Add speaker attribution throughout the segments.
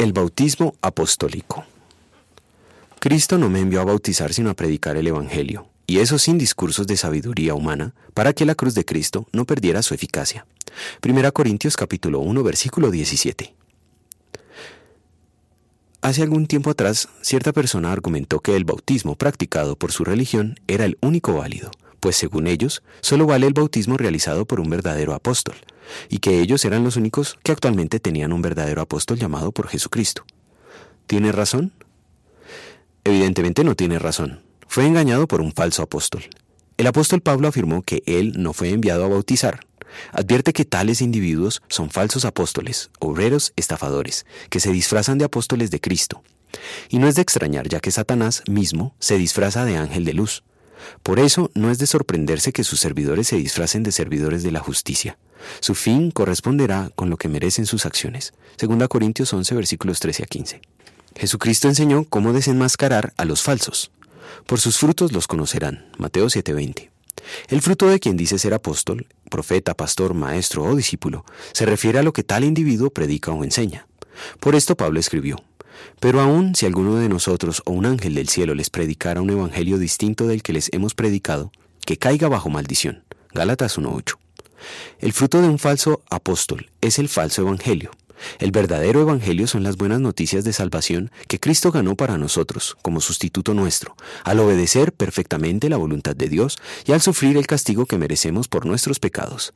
Speaker 1: El bautismo apostólico. Cristo no me envió a bautizar sino a predicar el Evangelio, y eso sin discursos de sabiduría humana, para que la cruz de Cristo no perdiera su eficacia. 1 Corintios capítulo 1 versículo 17. Hace algún tiempo atrás, cierta persona argumentó que el bautismo practicado por su religión era el único válido, pues según ellos, solo vale el bautismo realizado por un verdadero apóstol, y que ellos eran los únicos que actualmente tenían un verdadero apóstol llamado por Jesucristo. ¿Tiene razón? Evidentemente no tiene razón. Fue engañado por un falso apóstol. El apóstol Pablo afirmó que él no fue enviado a bautizar. Advierte que tales individuos son falsos apóstoles, obreros estafadores, que se disfrazan de apóstoles de Cristo. Y no es de extrañar ya que Satanás mismo se disfraza de ángel de luz. Por eso no es de sorprenderse que sus servidores se disfracen de servidores de la justicia. Su fin corresponderá con lo que merecen sus acciones. 2 Corintios 11 versículos 13 a 15. Jesucristo enseñó cómo desenmascarar a los falsos. Por sus frutos los conocerán. Mateo 7:20. El fruto de quien dice ser apóstol, profeta, pastor, maestro o discípulo se refiere a lo que tal individuo predica o enseña. Por esto Pablo escribió, pero aun si alguno de nosotros o un ángel del cielo les predicara un evangelio distinto del que les hemos predicado, que caiga bajo maldición. Gálatas 1.8. El fruto de un falso apóstol es el falso evangelio. El verdadero evangelio son las buenas noticias de salvación que Cristo ganó para nosotros como sustituto nuestro, al obedecer perfectamente la voluntad de Dios y al sufrir el castigo que merecemos por nuestros pecados.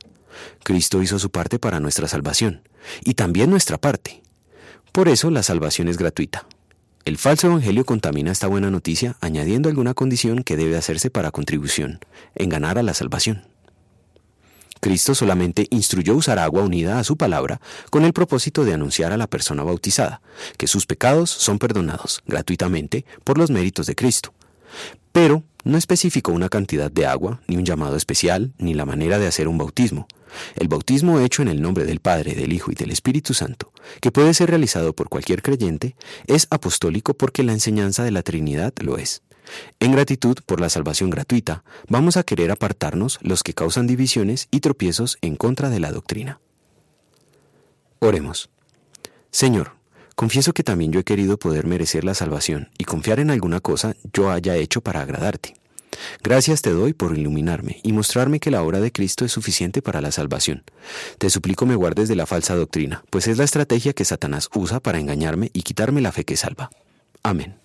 Speaker 1: Cristo hizo su parte para nuestra salvación, y también nuestra parte. Por eso la salvación es gratuita. El falso evangelio contamina esta buena noticia añadiendo alguna condición que debe hacerse para contribución, en ganar a la salvación. Cristo solamente instruyó usar agua unida a su palabra con el propósito de anunciar a la persona bautizada que sus pecados son perdonados gratuitamente por los méritos de Cristo. Pero no especificó una cantidad de agua, ni un llamado especial, ni la manera de hacer un bautismo. El bautismo hecho en el nombre del Padre, del Hijo y del Espíritu Santo, que puede ser realizado por cualquier creyente, es apostólico porque la enseñanza de la Trinidad lo es. En gratitud por la salvación gratuita, vamos a querer apartarnos los que causan divisiones y tropiezos en contra de la doctrina. Oremos. Señor, confieso que también yo he querido poder merecer la salvación y confiar en alguna cosa yo haya hecho para agradarte. Gracias te doy por iluminarme y mostrarme que la obra de Cristo es suficiente para la salvación. Te suplico me guardes de la falsa doctrina, pues es la estrategia que Satanás usa para engañarme y quitarme la fe que salva. Amén.